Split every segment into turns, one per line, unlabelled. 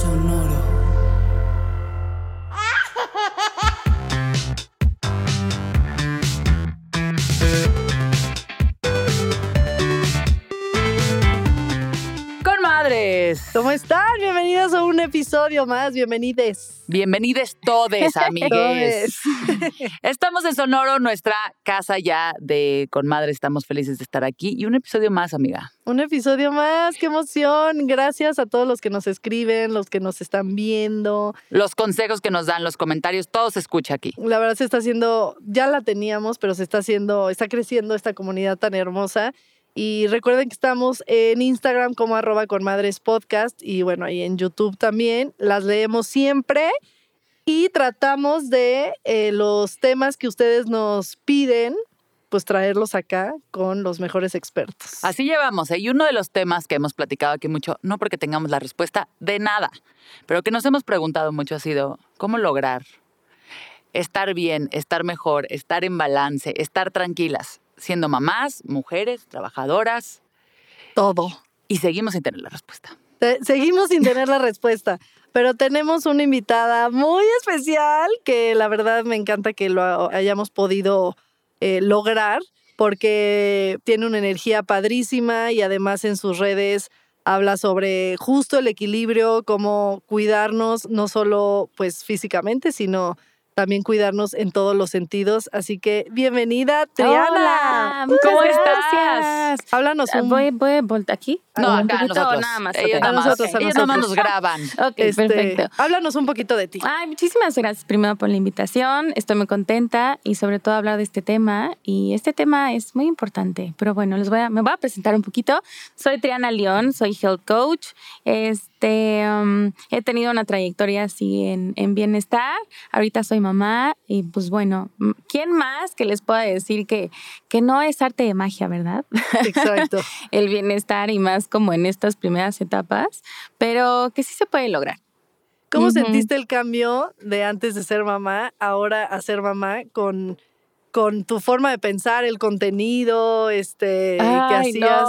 Sonoro. ¿Cómo están? Bienvenidos a un episodio más. Bienvenides.
Bienvenides todes, amigues. Estamos en Sonoro, nuestra casa ya de Con Madre. Estamos felices de estar aquí. Y un episodio más, amiga.
Un episodio más. ¡Qué emoción! Gracias a todos los que nos escriben, los que nos están viendo.
Los consejos que nos dan, los comentarios, todo se escucha aquí.
La verdad se está haciendo, ya la teníamos, pero se está haciendo, está creciendo esta comunidad tan hermosa. Y recuerden que estamos en Instagram como arroba con madres podcast y bueno, ahí en YouTube también. Las leemos siempre y tratamos de eh, los temas que ustedes nos piden, pues traerlos acá con los mejores expertos.
Así llevamos. ¿eh? Y uno de los temas que hemos platicado aquí mucho, no porque tengamos la respuesta de nada, pero que nos hemos preguntado mucho ha sido, ¿cómo lograr estar bien, estar mejor, estar en balance, estar tranquilas? Siendo mamás, mujeres, trabajadoras.
Todo.
Y seguimos sin tener la respuesta.
Seguimos sin tener la respuesta, pero tenemos una invitada muy especial que la verdad me encanta que lo hayamos podido eh, lograr porque tiene una energía padrísima y además en sus redes habla sobre justo el equilibrio, cómo cuidarnos no solo pues físicamente, sino también cuidarnos en todos los sentidos. Así que bienvenida, Triana.
Hola, muchas
¿Cómo
gracias.
Háblanos
Ah,
un
Voy, voy a voltar aquí.
No, acá
poquito,
nosotros.
nada más.
Ellos nada más,
nosotros, a
ellos nada más nos
nosotros.
graban.
Ok,
este,
perfecto.
Háblanos un poquito de ti.
Ay, muchísimas gracias primero por la invitación. Estoy muy contenta y sobre todo hablar de este tema. Y este tema es muy importante. Pero bueno, les voy a, me voy a presentar un poquito. Soy Triana León, soy health coach. Este, um, he tenido una trayectoria así en, en bienestar. Ahorita soy mamá y pues bueno, ¿quién más que les pueda decir que, que no es arte de magia, verdad?
Exacto.
el bienestar y más como en estas primeras etapas, pero que sí se puede lograr.
¿Cómo sentiste el cambio de antes de ser mamá, ahora a ser mamá con, con tu forma de pensar, el contenido, este, que hacías?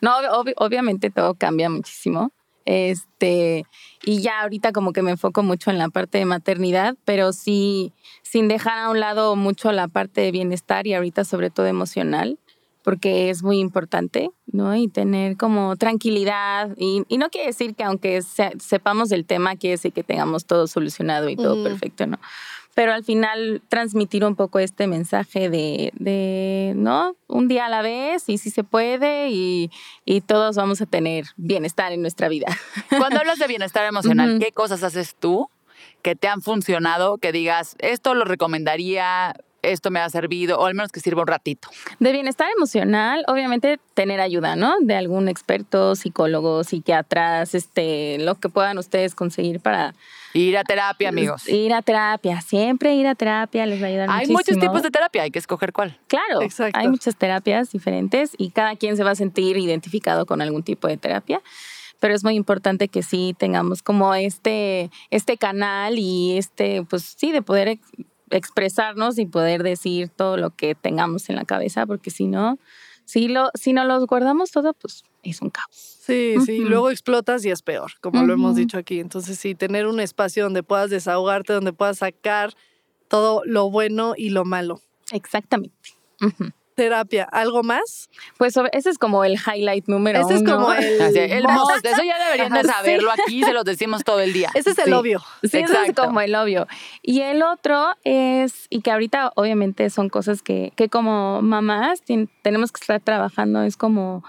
No, no obvi- obviamente todo cambia muchísimo. Este, y ya ahorita como que me enfoco mucho en la parte de maternidad, pero sí sin dejar a un lado mucho la parte de bienestar y ahorita sobre todo emocional, porque es muy importante, ¿no? Y tener como tranquilidad. Y, y no quiere decir que aunque se- sepamos del tema, quiere decir que tengamos todo solucionado y todo perfecto, ¿no? Pero al final transmitir un poco este mensaje de, de, ¿no? Un día a la vez y si se puede y, y todos vamos a tener bienestar en nuestra vida.
Cuando hablas de bienestar emocional. ¿qué cosas haces tú que te han funcionado, que digas, esto lo recomendaría, esto me ha servido, o al menos que sirva un ratito?
De bienestar emocional, obviamente tener ayuda, ¿no? De algún experto, psicólogo, psiquiatras, este, lo que puedan ustedes conseguir para
Ir a terapia, amigos.
ir a terapia. Siempre ir a terapia les va a ayudar
Hay
muchísimo.
muchos tipos de terapia, hay que escoger cuál.
Claro,
Exacto.
hay muchas terapias diferentes y cada quien se va a sentir identificado con algún tipo de terapia. Pero es muy importante que sí tengamos como este, este canal y este, pues sí, de poder expresarnos y poder decir todo lo que tengamos en la cabeza, porque si no, si, lo, si no los guardamos todo, pues es un caos.
Sí, sí,
Ujú.
luego explotas y es peor, como lo hemos dicho aquí. Entonces, sí, tener un espacio donde puedas desahogarte, donde puedas sacar todo lo bueno y lo malo.
Exactamente.
Terapia, ¿algo más?
Pues ese es como el highlight número
Ese es
uno.
como el,
Así, el
most.
most, eso ya deberían de
sí.
saberlo aquí, se los decimos todo el día.
Ese es el
Sí.
obvio.
Sí, eso es
Exacto.
como el obvio. Y el otro es, y que ahorita obviamente son cosas que, que como mamás tenemos que estar trabajando, es como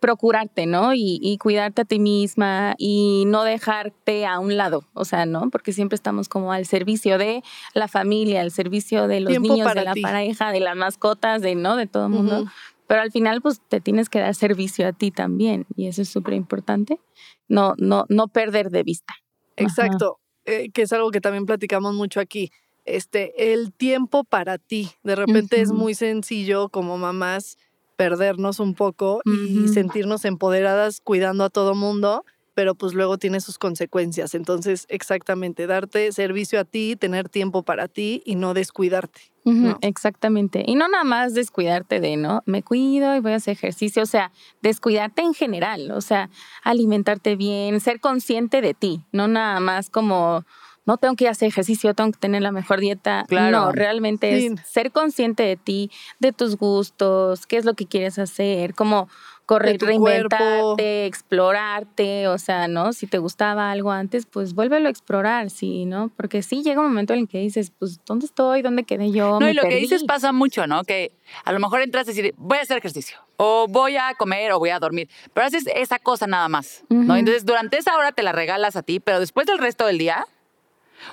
procurarte, ¿no? Y, y cuidarte a ti misma y no dejarte a un lado, o sea, ¿no? Porque siempre estamos como al servicio de la familia, al servicio de los
Tiempo
niños, de la
ti.
pareja, de las mascotas, de, ¿no? De todo el mundo. Pero al final pues te tienes que dar servicio a ti también y eso es súper importante, no, no, no perder de vista.
Exacto, eh, que es algo que también platicamos mucho aquí. Este, el tiempo para ti. De repente es muy sencillo como mamás perdernos un poco y sentirnos empoderadas cuidando a todo mundo, pero pues luego tiene sus consecuencias. Entonces, exactamente, darte servicio a ti, tener tiempo para ti y no descuidarte.
Exactamente. Y no nada más descuidarte de, ¿no? Me cuido y voy a hacer ejercicio. O sea, descuidarte en general. O sea, alimentarte bien, ser consciente de ti. No nada más como, no tengo que hacer ejercicio, tengo que tener la mejor dieta.
Claro.
No, realmente
Sí.
es ser consciente de ti, de tus gustos, qué es lo que quieres hacer, como correr, reinventarte,
cuerpo.
explorarte, o sea, ¿no? Si te gustaba algo antes, pues vuélvelo a explorar, sí, ¿no? Porque sí llega un momento en el que dices, pues, ¿dónde estoy? ¿Dónde quedé yo?
No,
Me
y lo que dices pasa mucho, ¿no? Que a lo mejor entras a decir, voy a hacer ejercicio, o voy a comer, o voy a dormir, pero haces esa cosa nada más, ¿no? Entonces, durante esa hora te la regalas a ti, pero después del resto del día,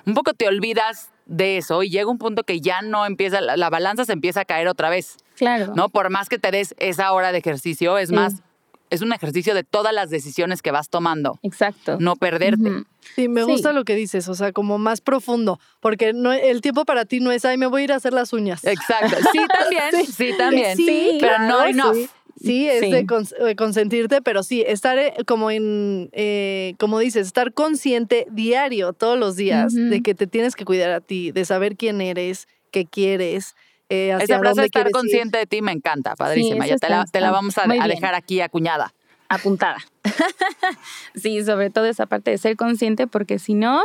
un poco te olvidas de eso y llega un punto que ya no empieza, la, la balanza se empieza a caer otra vez,
Claro.
¿no? Por más que te des esa hora de ejercicio, es
Sí.
más, es un ejercicio de todas las decisiones que vas tomando,
Exacto.
no perderte.
Sí, me
Sí.
gusta lo que dices, o sea, como más profundo, porque no, el tiempo para ti no es, ay, me voy a ir a hacer las uñas.
Exacto. Sí, también, sí, también.
Sí,
pero no
claro,
enough.
Sí, es
Sí.
de cons- de consentirte, pero sí, estar eh, como en, eh, como dices, estar consciente diario, todos los días, de que te tienes que cuidar a ti, de saber quién eres, qué quieres, eh, hacia
Esa frase de estar
ir.
consciente de ti me encanta, padrísima.
Sí,
ya te la, te la vamos a, a dejar aquí acuñada.
Apuntada. sí, sobre todo esa parte de ser consciente, porque si no,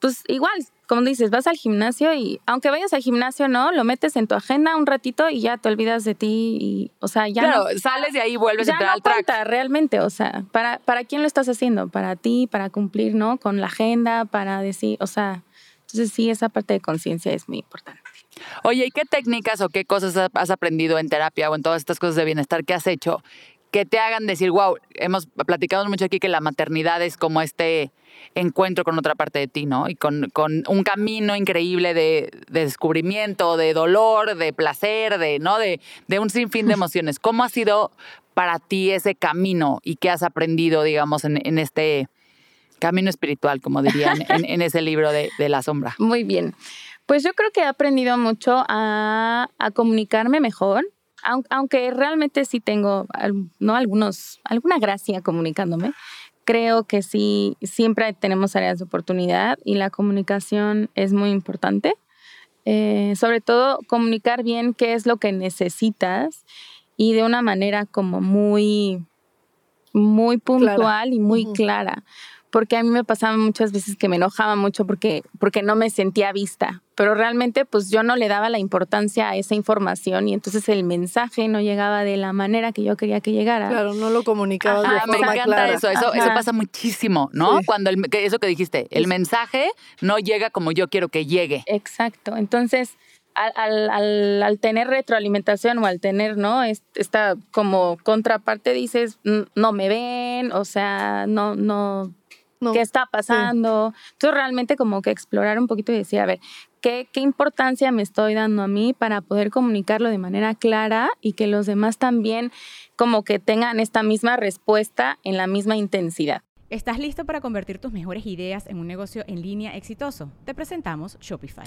pues igual, como dices, vas al gimnasio y aunque vayas al gimnasio, ¿no? Lo metes en tu agenda un ratito y ya te olvidas de ti y, o sea, ya
claro,
no...
sales de ahí y vuelves a
ya
entrar
no
al track.
cuenta realmente, o sea, ¿para, ¿para quién lo estás haciendo? Para ti, para cumplir, ¿no? Con la agenda, para decir, o sea, entonces sí, esa parte de conciencia es muy importante.
Oye, ¿y qué técnicas o qué cosas ha- has aprendido en terapia o en todas estas cosas de bienestar que has hecho que te hagan decir, wow, hemos platicado mucho aquí que la maternidad es como este encuentro con otra parte de ti, ¿no? Y con, con un camino increíble de, de descubrimiento, de dolor, de placer, de, ¿no? De, de un sinfín de emociones. ¿Cómo ha sido para ti ese camino y qué has aprendido, digamos, en, en este camino espiritual, como dirían en, en ese libro de, de La Sombra?
Muy bien. Pues yo creo que he aprendido mucho a, a comunicarme mejor, aunque realmente sí tengo no algunos alguna gracia comunicándome. Creo que sí siempre tenemos áreas de oportunidad y la comunicación es muy importante. Eh, sobre todo comunicar bien qué es lo que necesitas y de una manera como muy muy puntual y muy clara porque a mí me pasaba muchas veces que me enojaba mucho porque, porque no me sentía vista, pero realmente pues yo no le daba la importancia a esa información y entonces el mensaje no llegaba de la manera que yo quería que llegara.
Claro, no lo comunicabas
Ah,
de
me
forma
encanta
clara.
eso, eso, eso
Ajá.
pasa muchísimo, ¿no?
Sí.
Cuando el, que eso que dijiste, el mensaje no llega como yo quiero que llegue.
Exacto. Entonces, al, al- al- al tener retroalimentación o al tener, ¿no? Es- Esta como contraparte dices, "Mm, no me ven, o sea, no, no,
No,
qué está pasando. Entonces, realmente como que explorar un poquito y decir, a ver, ¿qué, ¿qué importancia me estoy dando a mí para poder comunicarlo de manera clara y que los demás también como que tengan esta misma respuesta en la misma intensidad?
¿Estás listo para convertir tus mejores ideas en un negocio en línea exitoso? Te presentamos Shopify.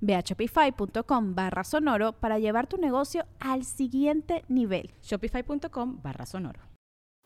Ve a shopify.com barra sonoro para llevar tu negocio al siguiente nivel.
Shopify.com barra sonoro.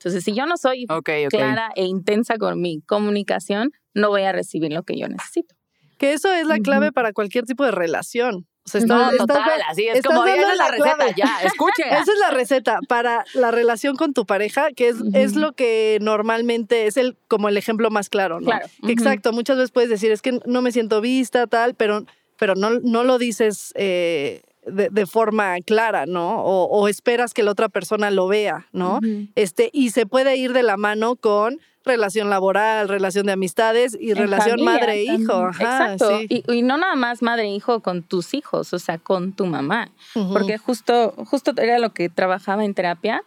Entonces, si yo no soy clara e intensa con mi comunicación, no voy a recibir lo que yo necesito.
Que eso es la clave para cualquier tipo de relación. O sea, estás-
No,
estás-
total, así es como,
dando
esa es la receta,
clave.
ya, escuche.
Esa es la receta para la relación con tu pareja, que es, es lo que normalmente es el como el ejemplo más claro, ¿no?
Claro.
Que
Ujú.
Exacto, muchas veces puedes decir, es que no me siento vista, tal, pero, pero no, no lo dices eh, de, de forma clara, ¿no? O, o esperas que la otra persona lo vea, ¿no? Este, y se puede ir de la mano con relación laboral, relación de amistades y
En
relación madre-hijo.
Exacto.
sí.
Y, y no nada más madre-hijo con tus hijos, o sea, con tu mamá. Porque justo, justo era lo que trabajaba en terapia.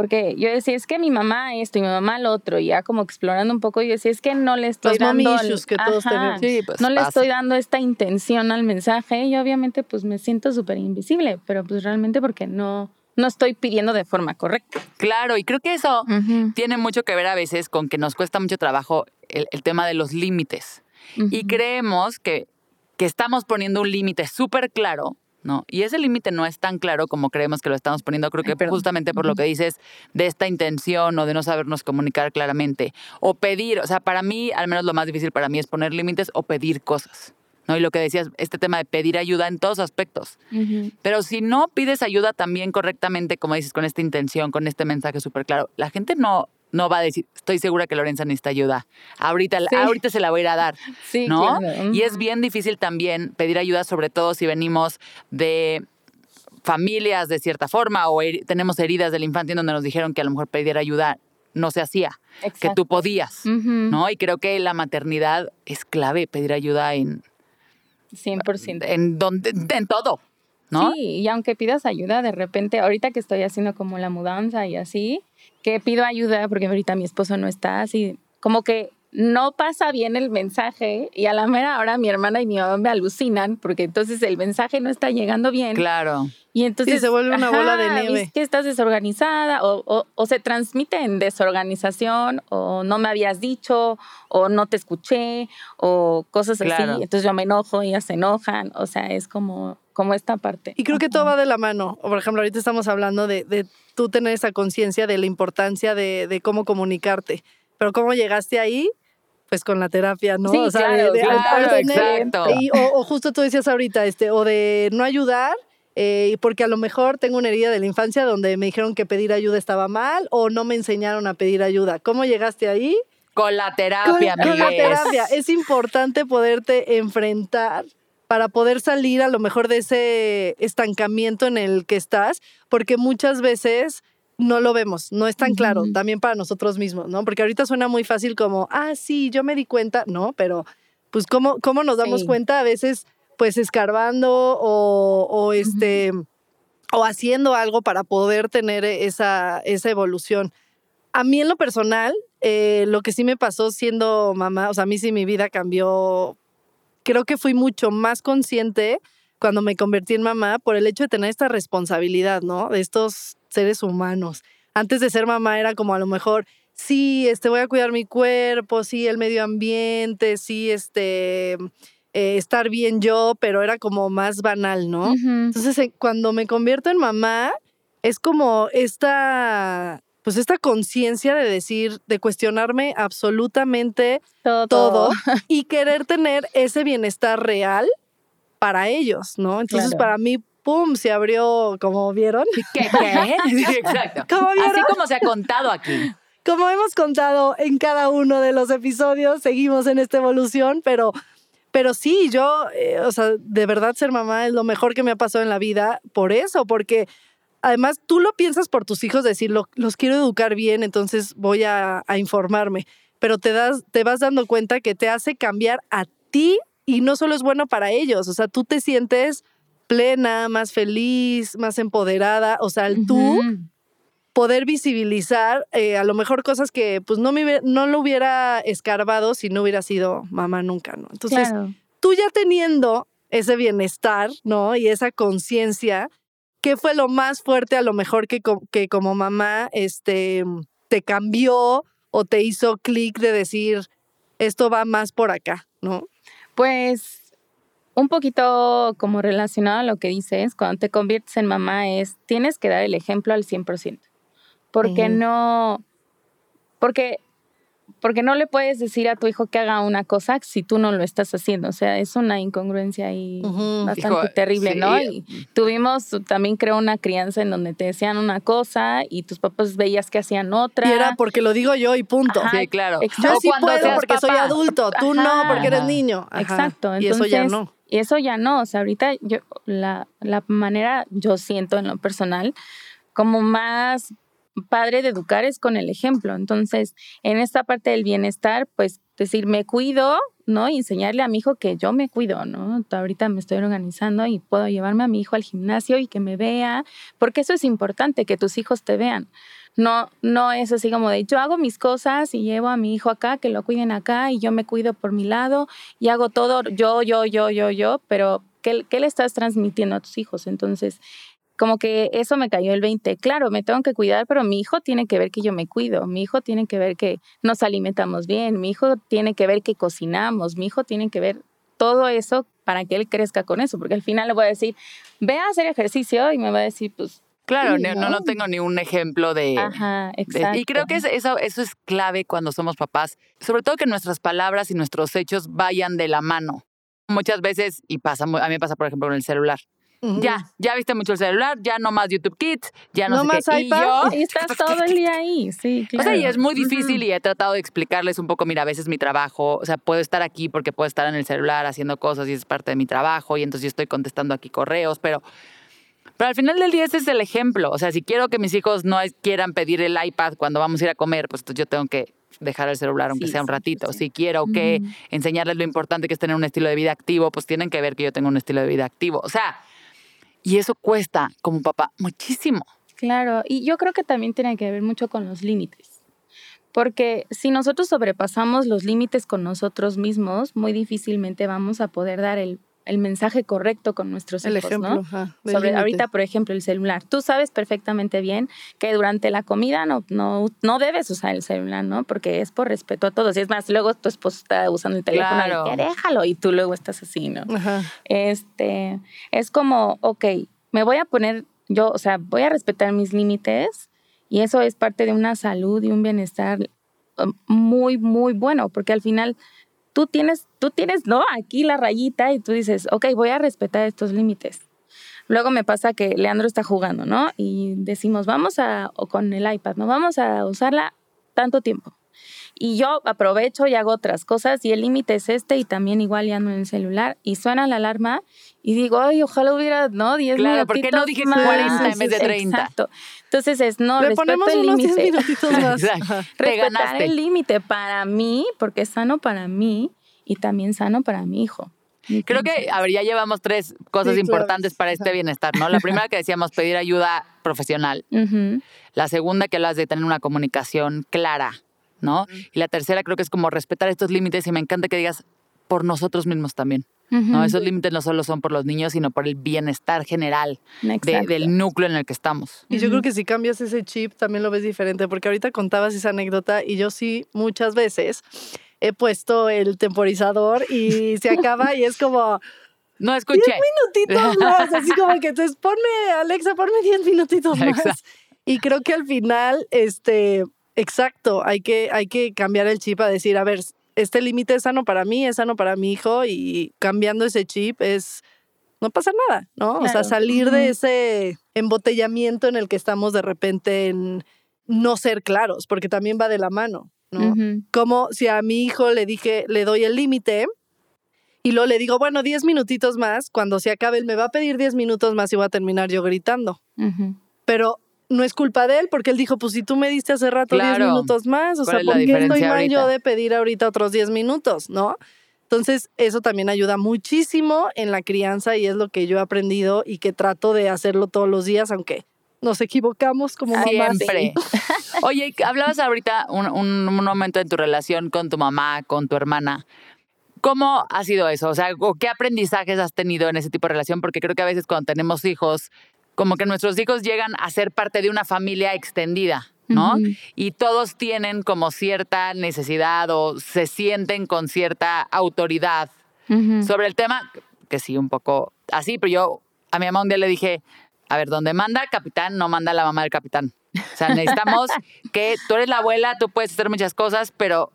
Porque yo decía, es que mi mamá esto y mi mamá lo otro, y ya como explorando un poco, yo decía, es que no le estoy
Los
dando...
que todos tenemos.
Sí, pues,
no le estoy dando esta intención al mensaje y obviamente pues me siento súper invisible, pero pues realmente porque no, no estoy pidiendo de forma correcta.
Claro, y creo que eso tiene mucho que ver a veces con que nos cuesta mucho trabajo el, el tema de los límites. Y creemos que, que estamos poniendo un límite súper claro, ¿no? Y ese límite no es tan claro como creemos que lo estamos poniendo. Creo que justamente por lo que dices de esta intención o de no sabernos comunicar claramente o pedir, o sea, para mí, al menos lo más difícil para mí es poner límites o pedir cosas. ¿no? Y lo que decías, este tema de pedir ayuda en todos aspectos. Pero si no pides ayuda también correctamente, como dices, con esta intención, con este mensaje súper claro, la gente no, no va a decir, estoy segura que Lorenza necesita ayuda. Ahorita,
Sí.
ahorita se la voy a ir a dar.
Sí,
¿no?
claro.
Y es bien difícil también pedir ayuda, sobre todo si venimos de familias de cierta forma o tenemos heridas de la infancia en donde nos dijeron que a lo mejor pedir ayuda no se hacía, que tú podías. ¿No? Y creo que la maternidad es clave, pedir ayuda en,
100%.
en, donde, en todo, ¿no?
Sí, y aunque pidas ayuda, de repente, ahorita que estoy haciendo como la mudanza y así, que pido ayuda porque ahorita mi esposo no está, así como que no pasa bien el mensaje y a la mera hora mi hermana y mi mamá me alucinan porque entonces el mensaje no está llegando bien.
Claro.
Y entonces
se vuelve una bola de nieve.
Es que estás desorganizada o, o- o se transmite en desorganización o no me habías dicho o no te escuché o cosas
Claro.
así. Entonces yo me enojo, ellas se enojan. O sea, es como, como esta parte.
Y creo que todo va de la mano. O, Por ejemplo, ahorita estamos hablando de, de tú tener esa conciencia de la importancia de, de cómo comunicarte. Pero cómo llegaste ahí, pues con la terapia, ¿no?
Sí,
de-
claro,
de-
claro,
tener-
exacto.
y- o, o justo tú decías ahorita, este, o de no ayudar, eh, porque a lo mejor tengo una herida de la infancia donde me dijeron que pedir ayuda estaba mal o no me enseñaron a pedir ayuda. ¿Cómo llegaste ahí?
Con la
Con,
terapia,
con la
amigues.
terapia. Es importante poderte enfrentar para poder salir a lo mejor de ese estancamiento en el que estás, porque muchas veces no lo vemos, no es tan claro, también para nosotros mismos, ¿no? Porque ahorita suena muy fácil como, ah, sí, yo me di cuenta, no, pero pues cómo, cómo nos damos
Sí.
cuenta a veces, pues escarbando o, o este, o haciendo algo para poder tener esa, esa evolución. A mí en lo personal, eh, lo que sí me pasó siendo mamá, o sea, a mí sí mi vida cambió, creo que fui mucho más consciente cuando me convertí en mamá por el hecho de tener esta responsabilidad, ¿no? De estos seres humanos. Antes de ser mamá era como a lo mejor, sí, este, voy a cuidar mi cuerpo, sí, el medio ambiente, sí, este, eh, estar bien yo, pero era como más banal, ¿no? Entonces, eh, cuando me convierto en mamá, es como esta, pues esta conciencia de decir, de cuestionarme absolutamente
todo.
todo y querer tener ese bienestar real para ellos, ¿no? Entonces,
Claro.
para mí, pum, se abrió, como vieron,
¿Qué? ¿Qué? Sí, exacto.
¿Cómo vieron?
Así como se ha contado aquí.
como hemos contado en cada uno de los episodios, seguimos en esta evolución, pero, pero sí, yo, eh, o sea, de verdad ser mamá es lo mejor que me ha pasado en la vida por eso, porque además tú lo piensas por tus hijos, decir, "Lo- los quiero educar bien, entonces voy a, a informarme, pero te, das, te vas dando cuenta que te hace cambiar a ti y no solo es bueno para ellos, o sea, tú te sientes plena, más feliz, más empoderada, o sea, el tú poder visibilizar eh, a lo mejor cosas que pues no, me, no lo hubiera escarbado si no hubiera sido mamá nunca, ¿no? Entonces,
Claro.
tú ya teniendo ese bienestar, ¿no? Y esa conciencia, ¿qué fue lo más fuerte a lo mejor que, co- que como mamá este, te cambió o te hizo clic de decir, esto va más por acá, ¿no?
Pues un poquito como relacionado a lo que dices, cuando te conviertes en mamá es, tienes que dar el ejemplo al 100%. Porque no, porque porque no le puedes decir a tu hijo que haga una cosa si tú no lo estás haciendo. O sea, es una incongruencia ahí
Ujú.
bastante
Hijo,
terrible,
sí.
¿no? Y tuvimos también creo una crianza en donde te decían una cosa y tus papás veías que hacían otra.
Y era porque lo digo yo y punto.
Ajá,
Sí, claro.
exacto.
Yo sí
cuando
puedo porque soy adulto, tú no
Ajá.
porque eres niño. Ajá.
Exacto.
Y eso ya no.
Y eso ya no. O sea, ahorita yo, la, la manera, yo siento en lo personal, como más padre de educar es con el ejemplo. Entonces, en esta parte del bienestar, pues decir, me cuido, ¿no? Y enseñarle a mi hijo que yo me cuido, ¿no? Ahorita me estoy organizando y puedo llevarme a mi hijo al gimnasio y que me vea, porque eso es importante, que tus hijos te vean. No, no es así como de yo hago mis cosas y llevo a mi hijo acá, que lo cuiden acá y yo me cuido por mi lado y hago todo yo, yo, yo, yo, yo, pero ¿qué, qué le estás transmitiendo a tus hijos? Entonces, como que eso me cayó el 20. Claro, me tengo que cuidar, pero mi hijo tiene que ver que yo me cuido, mi hijo tiene que ver que nos alimentamos bien, mi hijo tiene que ver que cocinamos, mi hijo tiene que ver todo eso para que él crezca con eso, porque al final le voy a decir, ve a hacer ejercicio y me va a decir, pues,
Claro,
Sí,
no, no, tengo ni un ejemplo de...
ajá,
de-
exacto.
y creo que es- eso, eso es clave cuando somos papás, sobre todo que nuestras palabras y nuestros hechos vayan de la mano. Muchas veces, y pasa, a mí me pasa por ejemplo con el celular. Ya, ya viste mucho el celular, ya no más YouTube Kids, ya no,
No
sé
más
qué.
iPad.
Y yo,
Y estás todo el día ahí, sí,
O sea, y es muy difícil y he tratado de explicarles un poco, mira, a veces mi trabajo, o sea, puedo estar aquí porque puedo estar en el celular haciendo cosas y es parte de mi trabajo y entonces yo estoy contestando aquí correos, pero, pero al final del día ese es el ejemplo. O sea, si quiero que mis hijos no quieran pedir el iPad cuando vamos a ir a comer, pues yo tengo que dejar el celular aunque
Sí,
sea un
sí,
ratito.
sí.
Si quiero que enseñarles lo importante que es tener un estilo de vida activo, pues tienen que ver que yo tengo un estilo de vida activo. O sea, y eso cuesta como papá muchísimo.
Claro, y yo creo que también tiene que ver mucho con los límites. Porque si nosotros sobrepasamos los límites con nosotros mismos, muy difícilmente vamos a poder dar el, el mensaje correcto con nuestros
El
hijos,
ejemplo.
¿no?
ajá, del
Sobre,
límite.
ahorita, por ejemplo, el celular. Tú sabes perfectamente bien que durante la comida no, no, no debes usar el celular, ¿no? Porque es por respeto a todos. Y es más, luego tu esposo está usando el teléfono
Claro.
y déjalo y tú luego estás así, ¿no?
Ajá.
Este, es como, ok, me voy a poner, yo, o sea, voy a respetar mis límites y eso es parte de una salud y un bienestar um, muy, muy bueno, porque al final tú tienes, tú tienes, ¿no? Aquí la rayita y tú dices, ok, voy a respetar estos límites. Luego me pasa que Leandro está jugando, ¿no? Y decimos, vamos a, o con el iPad, ¿no? Vamos a usarla tanto tiempo. Y yo aprovecho y hago otras cosas y el límite es este y también igual ya ando en el celular y suena la alarma y digo, ay, ojalá hubiera, ¿no? 10
Claro, ¿por qué no dije
más?
40 en vez de 30?
Exacto. Entonces es, no,
Le
respeto
ponemos
el
unos 10
límite.
minutitos más.
Exacto.
Respetar
ganaste.
el límite para mí, porque es sano para mí y también sano para mi hijo.
Creo que, a ver, ya llevamos tres cosas
Sí, claro.
importantes para este bienestar, ¿no? La primera que decíamos, pedir ayuda profesional.
Ujú.
La segunda que hablas de tener una comunicación clara, ¿no? Y la tercera creo que es como respetar estos límites y me encanta que digas por nosotros mismos también, ¿no? Esos límites no solo son por los niños, sino por el bienestar general de- del núcleo en el que estamos.
Y yo creo que si cambias ese chip también lo ves diferente, porque ahorita contabas esa anécdota y yo sí muchas veces he puesto el temporizador y se acaba y es como
No escuché.
minutitos más, así como que entonces ponme, Alexa, ponme 10 minutitos más.
Exacto.
Y creo que al final, este, exacto, hay que, hay que cambiar el chip a decir, a ver, este límite es sano para mí, es sano para mi hijo y cambiando ese chip es, no pasa nada, ¿no? O sea, salir de ese embotellamiento en el que estamos de repente en no ser claros, porque también va de la mano, ¿no? Como si a mi hijo le dije, le doy el límite y luego le digo, bueno, 10 minutitos más, cuando se acabe él me va a pedir 10 minutos más y voy a terminar yo gritando. Pero no es culpa de él porque él dijo, pues si tú me diste hace rato 10
Claro.
minutos más, o
¿Cuál
sea, ¿por qué estoy mal yo de pedir ahorita otros 10 minutos, no? Entonces, eso también ayuda muchísimo en la crianza y es lo que yo he aprendido y que trato de hacerlo todos los días, aunque nos equivocamos como mamás.
Siempre. Oye, hablabas ahorita un, un- un momento en tu relación con tu mamá, con tu hermana. ¿Cómo ha sido eso? O sea, ¿o ¿qué aprendizajes has tenido en ese tipo de relación? Porque creo que a veces cuando tenemos hijos, como que nuestros hijos llegan a ser parte de una familia extendida, ¿no? Y todos tienen como cierta necesidad o se sienten con cierta autoridad sobre el tema, que sí, un poco así, pero yo a mi mamá un día le dije, a ver, donde manda el capitán, no manda la mamá del capitán. O sea, necesitamos que tú eres la abuela, tú puedes hacer muchas cosas, pero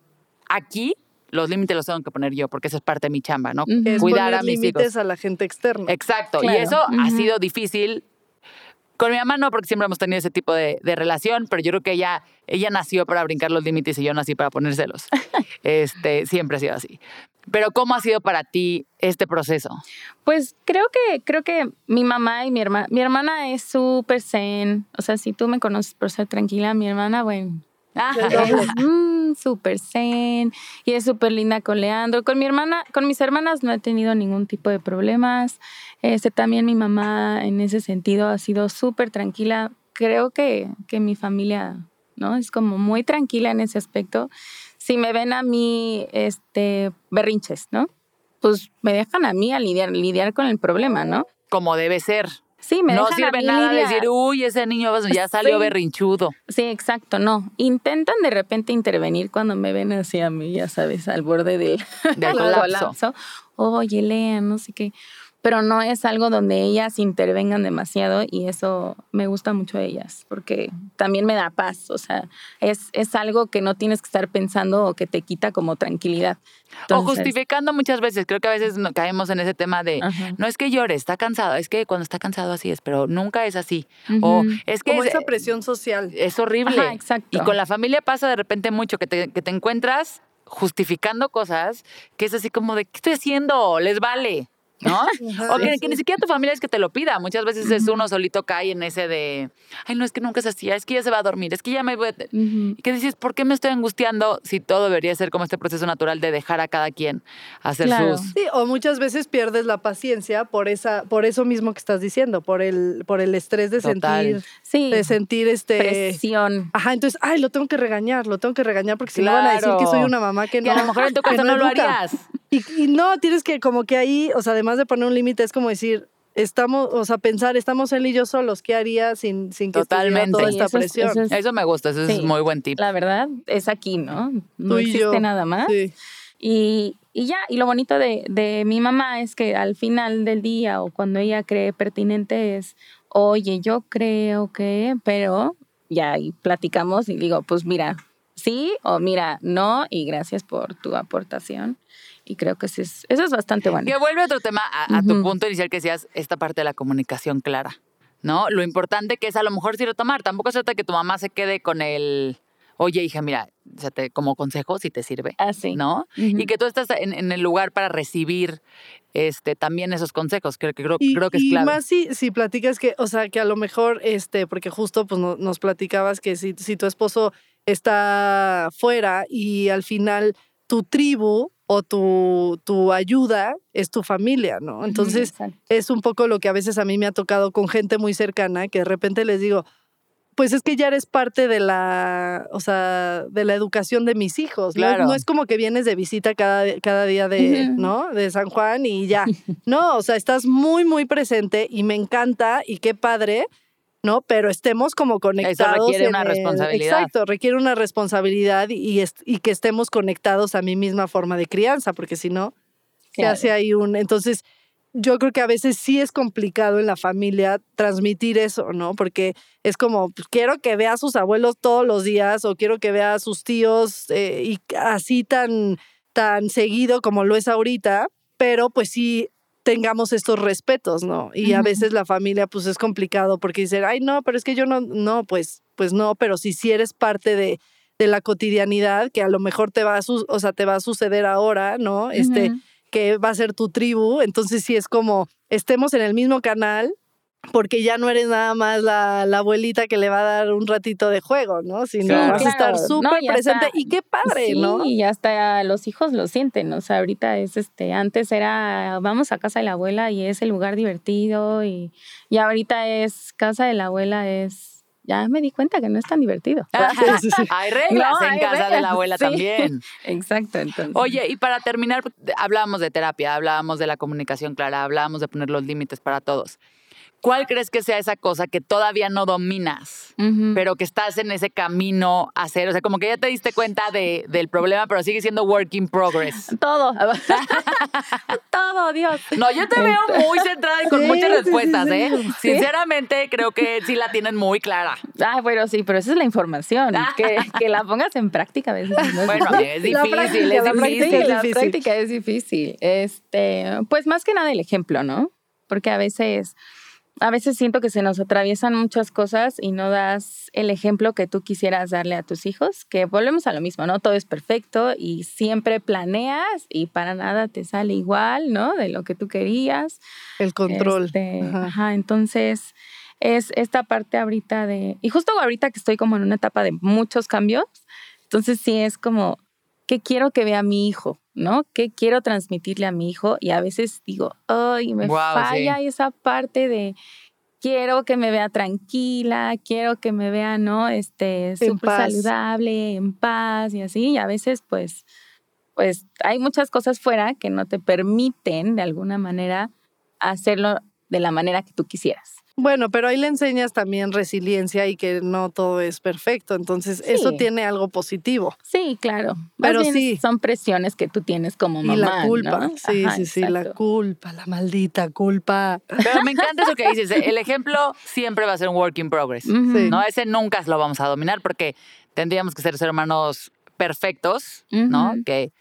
aquí los límites los tengo que poner yo, porque eso es parte de mi chamba, ¿no?
Es
Cuidar
poner
a mis
límites
hijos.
a la gente externa.
Exacto, y
Claro.
eso ha sido difícil. Con mi mamá no, porque siempre hemos tenido ese tipo de, de relación, pero yo creo que ella, ella nació para brincar los límites y yo nací para ponérselos. este, siempre ha sido así. Pero ¿cómo ha sido para ti este proceso?
Pues creo que, creo que mi mamá y mi hermana, mi hermana es súper zen. O sea, si tú me conoces por ser tranquila, mi hermana, bueno,
Ajá.
Mm, súper zen y es súper linda con Leandro. Con mi hermana, con mis hermanas no he tenido ningún tipo de problemas. Este, también mi mamá en ese sentido ha sido súper tranquila. Creo que, que mi familia, ¿no? Es como muy tranquila en ese aspecto. Si me ven a mí, este, berrinches, ¿no? Pues me dejan a mí a lidiar, lidiar con el problema, ¿no?
Como debe ser.
Sí, me
no sirve nada
lidiar.
decir, uy, ese niño ya salió
Sí.
berrinchudo.
Sí, exacto, no. Intentan de repente intervenir cuando me ven así a mí, ya sabes, al borde del,
Del colapso.
Oye, Lea, no sé qué. Pero no es algo donde ellas intervengan demasiado y eso me gusta mucho de ellas, porque también me da paz. O sea, es, es algo que no tienes que estar pensando o que te quita como tranquilidad.
o justificando muchas veces. Creo que a veces no- caemos en ese tema de,
Ajá.
no es que llore, está cansado. Es que cuando está cansado así es, pero nunca es así. O es que
Como
es,
esa presión social.
es horrible.
Ajá, exacto.
Y con la familia pasa de repente mucho que te, que te encuentras justificando cosas que es así como de, ¿qué estoy haciendo? Les vale. ¿No?
Ajá.
O que, que ni siquiera tu familia es que te lo pida. Muchas veces es uno solito cae en ese de, ay, no, es que nunca es así, es que ya se va a dormir, es que ya me voy a...
Ujú.
Y que dices, ¿por qué me estoy angustiando si todo debería ser como este proceso natural de dejar a cada quien hacer
Claro.
sus...
Sí, o muchas veces pierdes la paciencia por esa, por eso mismo que estás diciendo, por el, por el estrés de
Total.
sentir,
Sí,
de sentir este.
presión.
Ajá, entonces, ay, lo tengo que regañar, lo tengo que regañar porque si no van a decir que soy
Claro.
una mamá que
Que
no.
a lo mejor en tu
que
casa no, lo harías.
Y, y no, tienes que como que ahí, o sea, además de poner un límite, es como decir, estamos, o sea, pensar, estamos él y yo solos, ¿qué haría sin, sin que
Totalmente.
toda esta
eso es-
presión?
eso es-
Eso me gusta, eso es
Sí.
muy buen tip.
La verdad es aquí, ¿no? No
Tú y
existe
yo.
nada más.
Sí.
Y, y ya, y lo bonito de, de mi mamá es que al final del día o cuando ella cree pertinente es, oye, yo creo que, pero ya ahí platicamos y digo, pues mira, sí o mira, no, y gracias por tu aportación. Y creo que eso es, eso es bastante bueno.
Que vuelve otro tema a, a tu punto inicial que decías, esta parte de la comunicación clara, ¿no? Lo importante que es a lo mejor sí retomar. Tampoco se trata de que tu mamá se quede con el, oye, hija, mira, o sea, te- como consejo si te sirve,
Así.
¿no?
Ujú.
Y que tú estás en, en el lugar para recibir este, también esos consejos. Creo que, creo,
Y,
creo que es
y
clave.
más si, si platicas que, o sea, que a lo mejor, este, porque justo pues no- nos platicabas que si, si tu esposo está fuera y al final tu tribu o tu, tu ayuda es tu familia, ¿no? Entonces,
Exacto.
es un poco lo que a veces a mí me ha tocado con gente muy cercana, que de repente les digo, pues es que ya eres parte de la, o sea, de la educación de mis hijos. ¿no?
Claro.
No, es como que vienes de visita cada, cada día de. ¿no? De San Juan y ya. No, o sea, estás muy, muy presente y me encanta y qué padre, ¿no? Pero estemos como conectados.
requiere una
el-
responsabilidad.
Exacto, requiere una responsabilidad y, y que estemos conectados a mi misma forma de crianza, porque si no, se
Claro.
hace ahí un... Entonces, yo creo que a veces sí es complicado en la familia transmitir eso, ¿no? Porque es como, pues, quiero que vea a sus abuelos todos los días o quiero que vea a sus tíos eh, y así tan, tan seguido como lo es ahorita, pero pues sí tengamos estos respetos, ¿no? Y a veces la familia pues es complicado porque dicen, ay, no, pero es que yo no, no, pues, pues no, pero si sí eres parte de, de la cotidianidad que a lo mejor te va a, su- o sea, te va a suceder ahora, ¿no? Este, que va a ser tu tribu, entonces sí es como estemos en el mismo canal porque ya no eres nada más la, la abuelita que le va a dar un ratito de juego, ¿no? Sino
Claro.
vas a estar súper
No,
presente y qué padre,
sí,
¿no?
y hasta los hijos lo sienten, o sea, ahorita es este, antes era vamos a casa de la abuela y es el lugar divertido y, y ahorita es casa de la abuela es, ya me di cuenta que no es tan divertido.
Hay reglas
No,
en
hay
casa de la abuela
sí.
también.
Exacto, entonces.
Oye, y para terminar, hablábamos de terapia, hablábamos de la comunicación clara, hablábamos de poner los límites para todos. ¿Cuál crees que sea esa cosa que todavía no dominas,
Ujú.
pero que estás en ese camino a hacer? O sea, como que ya te diste cuenta de- del problema, pero sigue siendo work in progress.
Todo. Todo, Dios.
No, yo te veo muy centrada y con
Sí,
muchas respuestas,
sí,
¿eh?
sí.
Sinceramente, creo que sí la tienen muy clara.
Ah, bueno, sí, pero esa es la información. Que, que la pongas en práctica a veces. no es
Bueno,
difícil.
es
La
difícil,
práctica,
es
la
difícil.
práctica es
la
difícil.
práctica es difícil. Este, pues más que nada el ejemplo, ¿no? Porque a veces, a veces siento que se nos atraviesan muchas cosas y no das el ejemplo que tú quisieras darle a tus hijos, que volvemos a lo mismo, ¿no? Todo es perfecto y siempre planeas y para nada te sale igual, ¿no? De lo que tú querías.
El control.
Este,
Ajá.
ajá, entonces es esta parte ahorita de, y justo ahorita que estoy como en una etapa de muchos cambios, entonces sí es como, ¿qué quiero que vea mi hijo? ¿No? ¿Qué quiero transmitirle a mi hijo? Y a veces digo, ay, me falla
sí.
esa parte de, quiero que me vea tranquila, quiero que me vea, ¿no? Este, súper saludable, en paz y así. Y a veces, pues, pues hay muchas cosas fuera que no te permiten de alguna manera hacerlo de la manera que tú quisieras.
Bueno, pero ahí le enseñas también resiliencia y que no todo es perfecto. Entonces, eso tiene algo positivo.
Sí, claro. Más
Pero
bien
sí.
Son presiones que tú tienes como mamá.
y la culpa.
¿no?
Sí,
Ajá,
sí, sí, la culpa, la maldita culpa.
Pero me encanta eso que dices. El ejemplo siempre va a ser un work in progress.
Ujú.
Sí.
¿no? Ese nunca lo vamos a dominar porque tendríamos que ser ser humanos perfectos, ¿no? Que,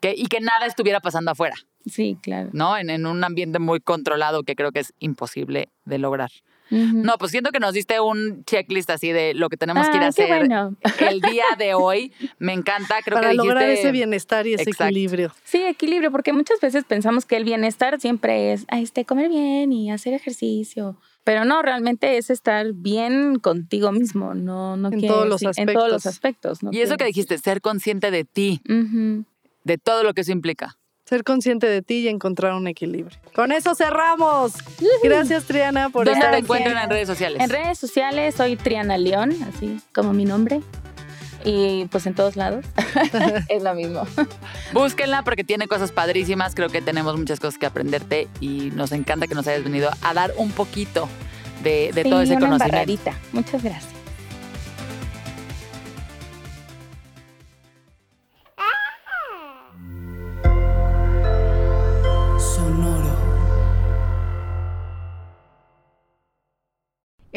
que, y que nada estuviera pasando afuera,
Sí, claro.
¿no? En, en un ambiente muy controlado que creo que es imposible de lograr. No, pues siento que nos diste un checklist así de lo que tenemos que ir a
Ah,
hacer
bueno.
el día de hoy. Me encanta, creo
para
que
lograr
dijiste-
ese bienestar y ese
Exacto.
equilibrio.
Sí, equilibrio, porque muchas veces pensamos que el bienestar siempre es este, comer bien y hacer ejercicio. Pero no, realmente es estar bien contigo mismo, no, no
En
quiere
todos los
decir- En todos los
aspectos.
aspectos. no
Y eso que dijiste, ser consciente de ti, de todo lo que eso implica.
Ser consciente de ti y encontrar un equilibrio. Con eso cerramos. Gracias, Triana, por
¿Dónde
estar
te
aquí.
encuentran en redes sociales?
En redes sociales soy Triana León, así como mi nombre. Y pues en todos lados es lo mismo.
Búsquenla porque tiene cosas padrísimas. Creo que tenemos muchas cosas que aprenderte y nos encanta que nos hayas venido a dar un poquito de, de
Sí,
todo ese
una
conocimiento.
embarradita. Muchas gracias.